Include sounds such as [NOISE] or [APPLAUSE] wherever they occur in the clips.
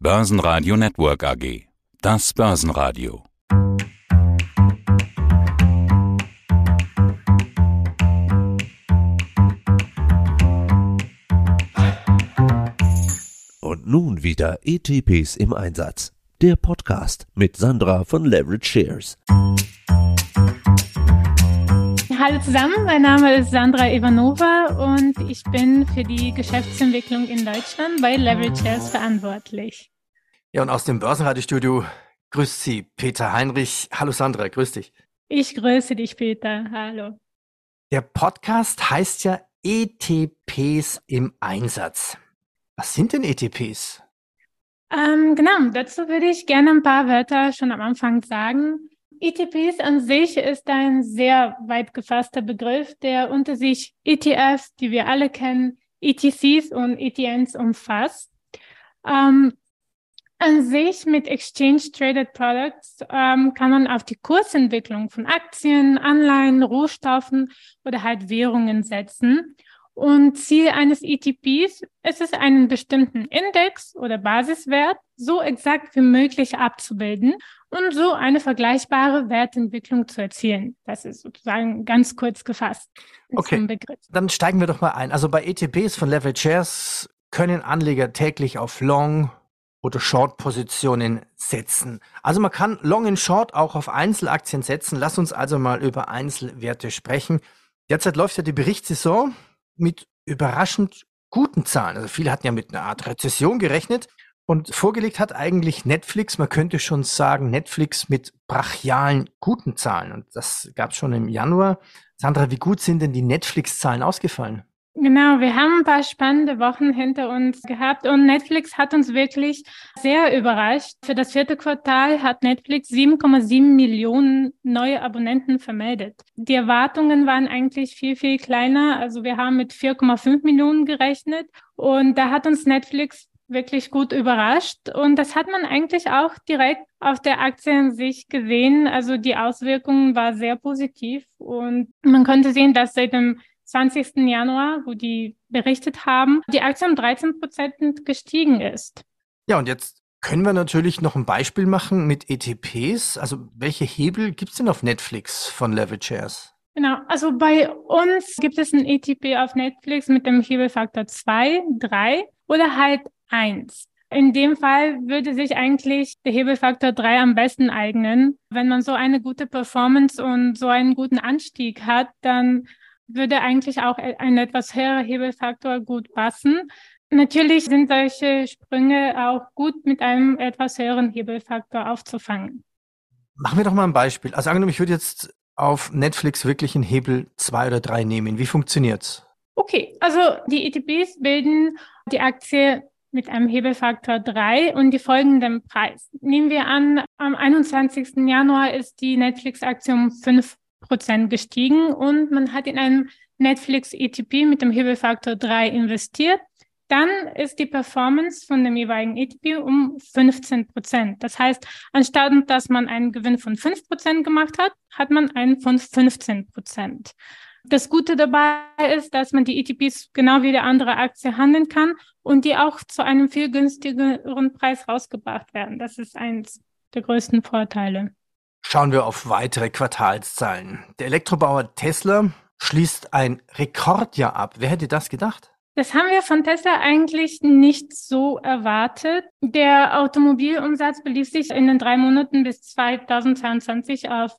Börsenradio Network AG. Das Börsenradio. Und nun wieder ETPs im Einsatz. Der Podcast mit Sandra von Leverage Shares. Hallo zusammen, mein Name ist Sandra Ivanova und ich bin für die Geschäftsentwicklung in Deutschland bei Leverage Shares verantwortlich. Ja, und aus dem Börsenradiostudio grüßt Sie Peter Heinrich. Hallo Sandra, grüß dich. Ich grüße dich, Peter. Hallo. Der Podcast heißt ja ETPs im Einsatz. Was sind denn ETPs? Ähm, genau, dazu würde ich gerne ein paar Wörter schon am Anfang sagen. ETPs an sich ist ein sehr weit gefasster Begriff, der unter sich ETFs, die wir alle kennen, ETCs und ETNs umfasst. Ähm, an sich mit Exchange Traded Products ähm, kann man auf die Kursentwicklung von Aktien, Anleihen, Rohstoffen oder halt Währungen setzen. Und Ziel eines ETPs ist es, einen bestimmten Index oder Basiswert so exakt wie möglich abzubilden und so eine vergleichbare Wertentwicklung zu erzielen. Das ist sozusagen ganz kurz gefasst. Okay, dann steigen wir doch mal ein. Also bei ETPs von Level Shares können Anleger täglich auf Long oder Short-Positionen setzen. Also man kann Long und Short auch auf Einzelaktien setzen. Lass uns also mal über Einzelwerte sprechen. Derzeit läuft ja die Berichtssaison mit überraschend guten Zahlen. Also viele hatten ja mit einer Art Rezession gerechnet und vorgelegt hat eigentlich Netflix, man könnte schon sagen, Netflix mit brachialen guten Zahlen. Und das gab es schon im Januar. Sandra, wie gut sind denn die Netflix-Zahlen ausgefallen? Genau, wir haben ein paar spannende Wochen hinter uns gehabt und Netflix hat uns wirklich sehr überrascht. Für das vierte Quartal hat Netflix 7,7 Millionen neue Abonnenten vermeldet. Die Erwartungen waren eigentlich viel, viel kleiner. Also wir haben mit 4,5 Millionen gerechnet und da hat uns Netflix wirklich gut überrascht. Und das hat man eigentlich auch direkt auf der Aktie an sich gesehen. Also die Auswirkungen war sehr positiv und man konnte sehen, dass seit dem 20. Januar, wo die berichtet haben, die Aktie um 13 Prozent gestiegen ist. Ja, und jetzt können wir natürlich noch ein Beispiel machen mit ETPs. Also welche Hebel gibt es denn auf Netflix von Level Shares? Genau, also bei uns gibt es ein ETP auf Netflix mit dem Hebelfaktor 2, 3 oder halt 1. In dem Fall würde sich eigentlich der Hebelfaktor 3 am besten eignen. Wenn man so eine gute Performance und so einen guten Anstieg hat, dann würde eigentlich auch ein etwas höherer Hebelfaktor gut passen. Natürlich sind solche Sprünge auch gut mit einem etwas höheren Hebelfaktor aufzufangen. Machen wir doch mal ein Beispiel. Also angenommen, ich würde jetzt auf Netflix wirklich einen Hebel zwei oder drei nehmen. Wie funktioniert's? Okay, also die ETPs bilden die Aktie mit einem Hebelfaktor 3 und die folgenden Preis. Nehmen wir an, am 21. Januar ist die Netflix-Aktie um 5 Prozent gestiegen und man hat in einem Netflix ETP mit dem Hebelfaktor 3 investiert, dann ist die Performance von dem jeweiligen ETP um 15 Prozent. Das heißt, anstatt dass man einen Gewinn von 5 Prozent gemacht hat, hat man einen von 15 Prozent. Das Gute dabei ist, dass man die ETPs genau wie der andere Aktie handeln kann und die auch zu einem viel günstigeren Preis rausgebracht werden. Das ist eins der größten Vorteile. Schauen wir auf weitere Quartalszahlen. Der Elektrobauer Tesla schließt ein Rekordjahr ab. Wer hätte das gedacht? Das haben wir von Tesla eigentlich nicht so erwartet. Der Automobilumsatz belief sich in den drei Monaten bis 2022 auf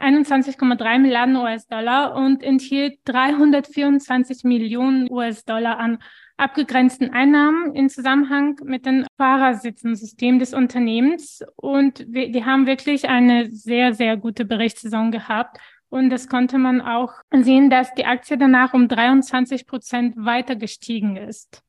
21,3 Milliarden US-Dollar und enthielt 324 Millionen US-Dollar an abgegrenzten Einnahmen im Zusammenhang mit dem Fahrersitzensystem des Unternehmens. Und wir, die haben wirklich eine sehr, sehr gute Berichtssaison gehabt. Und das konnte man auch sehen, dass die Aktie danach um 23 Prozent weiter gestiegen ist.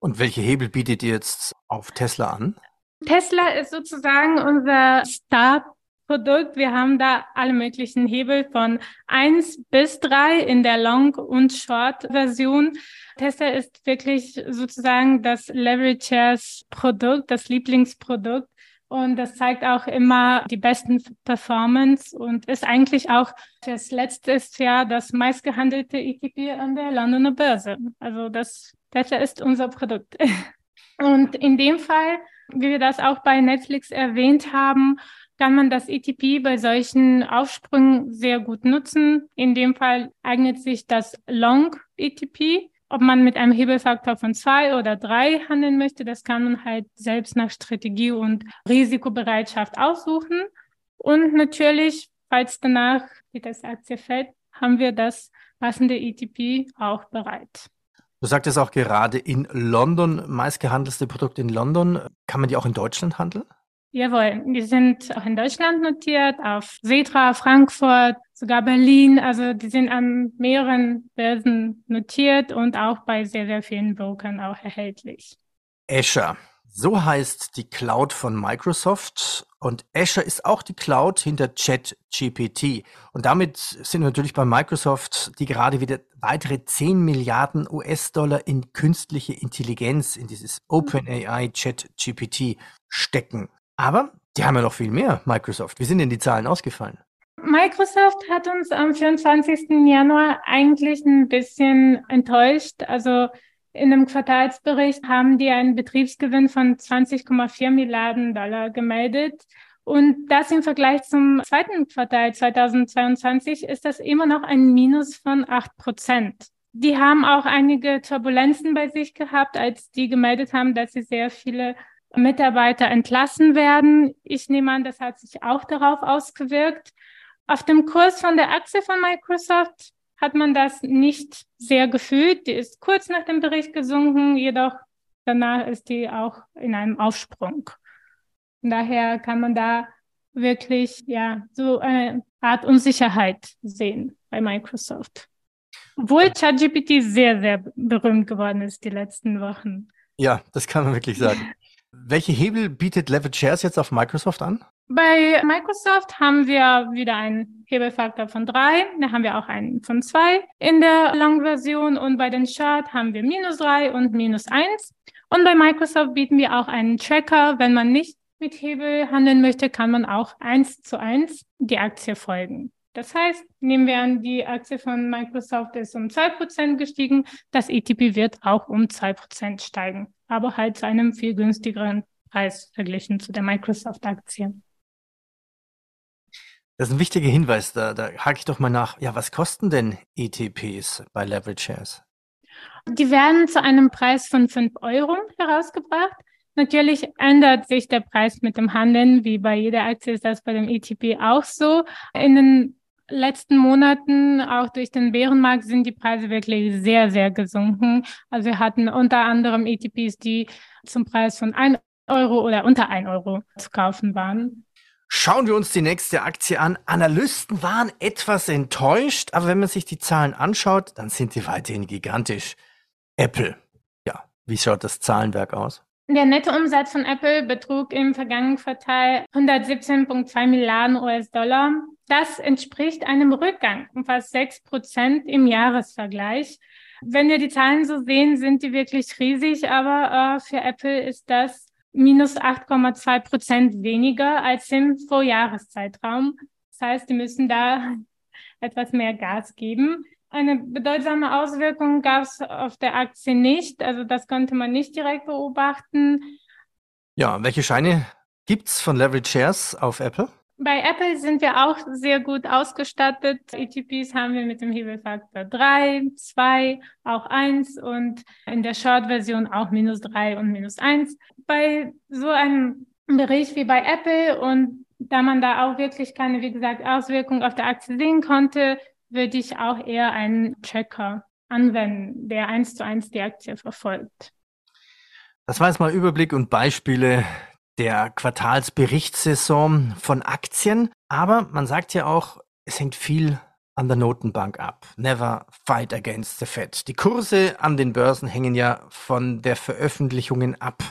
Und welche Hebel bietet ihr jetzt auf Tesla an? Tesla ist sozusagen unser Star Produkt. Wir haben da alle möglichen Hebel von eins bis drei in der Long- und Short-Version. Tesla ist wirklich sozusagen das Leverage Shares Produkt, das Lieblingsprodukt. Und das zeigt auch immer die besten Performance und ist eigentlich auch das letztes Jahr das meistgehandelte ETP an der Londoner Börse. Also das Tesla ist unser Produkt. [LAUGHS] Und in dem Fall wie wir das auch bei Netflix erwähnt haben, kann man das ETP bei solchen Aufsprüngen sehr gut nutzen. In dem Fall eignet sich das Long ETP. Ob man mit einem Hebelfaktor von zwei oder drei handeln möchte, das kann man halt selbst nach Strategie und Risikobereitschaft aussuchen. Und natürlich, falls danach die Testaktie fällt, haben wir das passende ETP auch bereit. Du sagtest auch gerade in London, meistgehandelste Produkt in London. Kann man die auch in Deutschland handeln? Jawohl, die sind auch in Deutschland notiert, auf Setra, Frankfurt, sogar Berlin. Also die sind an mehreren Börsen notiert und auch bei sehr, sehr vielen Brokern auch erhältlich. Azure. So heißt die Cloud von Microsoft und Azure ist auch die Cloud hinter ChatGPT. Und damit sind wir natürlich bei Microsoft, die gerade wieder weitere 10 Milliarden US-Dollar in künstliche Intelligenz, in dieses OpenAI ChatGPT stecken. Aber die haben ja noch viel mehr, Microsoft. Wie sind denn die Zahlen ausgefallen? Microsoft hat uns am 24. Januar eigentlich ein bisschen enttäuscht. Also in einem Quartalsbericht haben die einen Betriebsgewinn von 20,4 Milliarden Dollar gemeldet. Und das im Vergleich zum zweiten Quartal 2022 ist das immer noch ein Minus von 8 Prozent. Die haben auch einige Turbulenzen bei sich gehabt, als die gemeldet haben, dass sie sehr viele Mitarbeiter entlassen werden. Ich nehme an, das hat sich auch darauf ausgewirkt. Auf dem Kurs von der Aktie von Microsoft hat man das nicht sehr gefühlt. Die ist kurz nach dem Bericht gesunken, jedoch danach ist die auch in einem Aufsprung. Von daher kann man da wirklich ja so eine Art Unsicherheit sehen bei Microsoft. Obwohl ChatGPT sehr, sehr berühmt geworden ist die letzten Wochen. Ja, das kann man wirklich sagen. [LAUGHS] Welche Hebel bietet Level Shares jetzt auf Microsoft an? Bei Microsoft haben wir wieder einen Hebelfaktor von drei, da haben wir auch einen von zwei in der Long-Version und bei den Chart haben wir minus drei und minus eins. Und bei Microsoft bieten wir auch einen Tracker. Wenn man nicht mit Hebel handeln möchte, kann man auch eins zu eins die Aktie folgen. Das heißt, nehmen wir an, die Aktie von Microsoft ist um zwei Prozent gestiegen, das ETP wird auch um zwei Prozent steigen, aber halt zu einem viel günstigeren Preis verglichen zu der Microsoft-Aktie. Das ist ein wichtiger Hinweis, da, da hake ich doch mal nach. Ja, was kosten denn ETPs bei Leverage Shares? Die werden zu einem Preis von 5 Euro herausgebracht. Natürlich ändert sich der Preis mit dem Handeln, wie bei jeder Aktie ist das bei dem ETP auch so. In den letzten Monaten, auch durch den Bärenmarkt, sind die Preise wirklich sehr, sehr gesunken. Also wir hatten unter anderem ETPs, die zum Preis von 1 Euro oder unter 1 Euro zu kaufen waren. Schauen wir uns die nächste Aktie an. Analysten waren etwas enttäuscht, aber wenn man sich die Zahlen anschaut, dann sind sie weiterhin gigantisch. Apple. Ja, wie schaut das Zahlenwerk aus? Der Nettoumsatz von Apple betrug im vergangenen Quartal 117,2 Milliarden US-Dollar. Das entspricht einem Rückgang um fast 6 Prozent im Jahresvergleich. Wenn wir die Zahlen so sehen, sind die wirklich riesig, aber äh, für Apple ist das minus 8,2 Prozent weniger als im Vorjahreszeitraum. Das heißt, die müssen da [LAUGHS] etwas mehr Gas geben. Eine bedeutsame Auswirkung gab es auf der Aktie nicht. Also das konnte man nicht direkt beobachten. Ja, welche Scheine gibt es von Leverage Shares auf Apple? Bei Apple sind wir auch sehr gut ausgestattet. ETPs haben wir mit dem Hebelfaktor 3, 2, auch 1 und in der Short-Version auch minus 3 und minus 1. Bei so einem Bericht wie bei Apple und da man da auch wirklich keine, wie gesagt, Auswirkungen auf der Aktie sehen konnte, würde ich auch eher einen Tracker anwenden, der eins zu eins die Aktie verfolgt. Das war jetzt mal Überblick und Beispiele der Quartalsberichtssaison von Aktien. Aber man sagt ja auch, es hängt viel an der Notenbank ab. Never fight against the Fed. Die Kurse an den Börsen hängen ja von der Veröffentlichungen ab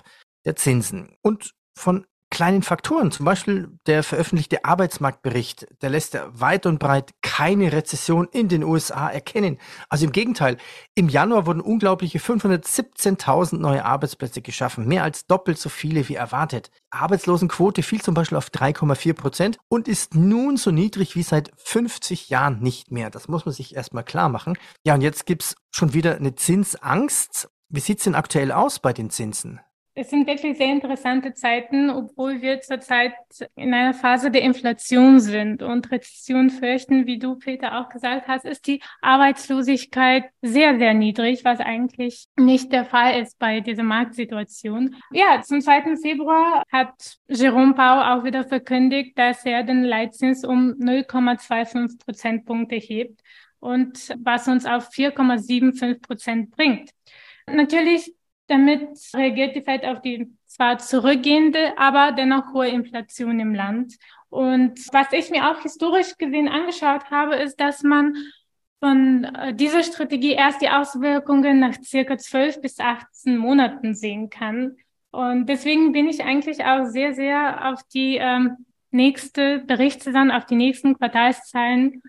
der Zinsen und von kleinen Faktoren. Zum Beispiel der veröffentlichte Arbeitsmarktbericht, der lässt weit und breit keine Rezession in den USA erkennen. Also im Gegenteil, im Januar wurden unglaubliche 517.000 neue Arbeitsplätze geschaffen, mehr als doppelt so viele wie erwartet. Arbeitslosenquote fiel zum Beispiel auf 3,4 Prozent und ist nun so niedrig wie seit 50 Jahren nicht mehr. Das muss man sich erstmal klar machen. Ja, und jetzt gibt's schon wieder eine Zinsangst. Wie sieht's denn aktuell aus bei den Zinsen? Es sind wirklich sehr interessante Zeiten, obwohl wir zurzeit in einer Phase der Inflation sind und Rezession fürchten, wie du, Peter, auch gesagt hast, ist die Arbeitslosigkeit sehr, sehr niedrig, was eigentlich nicht der Fall ist bei dieser Marktsituation. Ja, zum 2. Februar hat Jerome Pau auch wieder verkündigt, dass er den Leitzins um 0,25 Prozentpunkte hebt und was uns auf 4,75 Prozent bringt. Natürlich damit reagiert die Fed auf die zwar zurückgehende, aber dennoch hohe Inflation im Land. Und was ich mir auch historisch gesehen angeschaut habe, ist, dass man von äh, dieser Strategie erst die Auswirkungen nach circa 12 bis 18 Monaten sehen kann. Und deswegen bin ich eigentlich auch sehr, sehr auf die ähm, nächste Berichtssaison, auf die nächsten Quartalszahlen.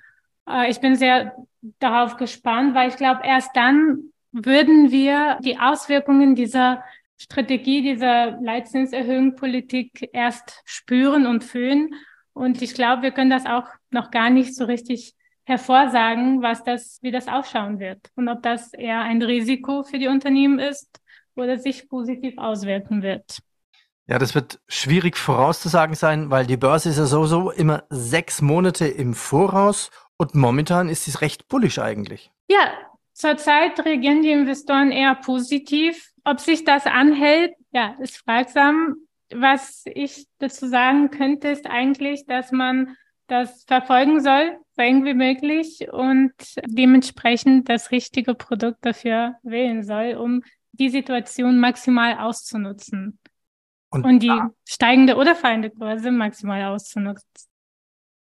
Äh, ich bin sehr darauf gespannt, weil ich glaube, erst dann würden wir die Auswirkungen dieser Strategie, dieser Leitzinserhöhung Politik erst spüren und fühlen. Und ich glaube, wir können das auch noch gar nicht so richtig hervorsagen, was das, wie das ausschauen wird und ob das eher ein Risiko für die Unternehmen ist oder sich positiv auswirken wird. Ja, das wird schwierig vorauszusagen sein, weil die Börse ist ja sowieso immer sechs Monate im Voraus und momentan ist es recht bullisch eigentlich. Ja, Zurzeit reagieren die Investoren eher positiv. Ob sich das anhält, ja, ist fragsam. Was ich dazu sagen könnte, ist eigentlich, dass man das verfolgen soll, so eng wie möglich und dementsprechend das richtige Produkt dafür wählen soll, um die Situation maximal auszunutzen. Und, und die da, steigende oder fallende Kurse maximal auszunutzen.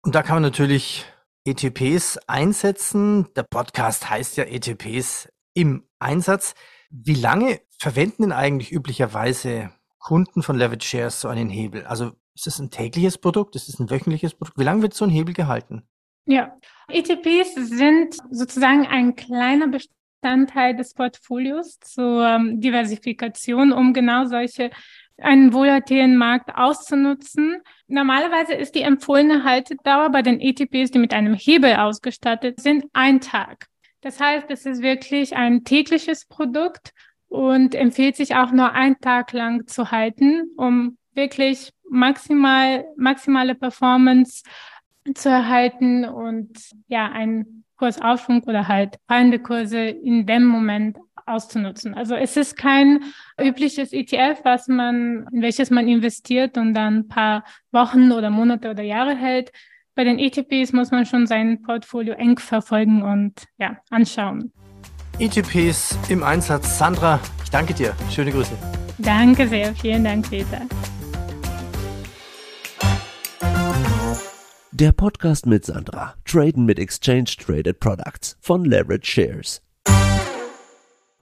Und da kann man natürlich ETPs einsetzen. Der Podcast heißt ja ETPs im Einsatz. Wie lange verwenden denn eigentlich üblicherweise Kunden von Leverage Shares so einen Hebel? Also ist es ein tägliches Produkt? Ist es ein wöchentliches Produkt? Wie lange wird so ein Hebel gehalten? Ja, ETPs sind sozusagen ein kleiner Bestandteil des Portfolios zur ähm, Diversifikation, um genau solche einen volatilen Markt auszunutzen. Normalerweise ist die empfohlene Haltedauer bei den ETPs, die mit einem Hebel ausgestattet sind, ein Tag. Das heißt, es ist wirklich ein tägliches Produkt und empfiehlt sich auch nur einen Tag lang zu halten, um wirklich maximal, maximale Performance zu erhalten und ja, einen Kursaufschwung oder halt fallende Kurse in dem Moment auszunutzen. Also es ist kein übliches ETF, was man, in welches man investiert und dann ein paar Wochen oder Monate oder Jahre hält. Bei den ETPs muss man schon sein Portfolio eng verfolgen und ja, anschauen. ETPs im Einsatz. Sandra, ich danke dir. Schöne Grüße. Danke sehr. Vielen Dank, Peter. Der Podcast mit Sandra. Traden mit Exchange Traded Products von Leverage Shares.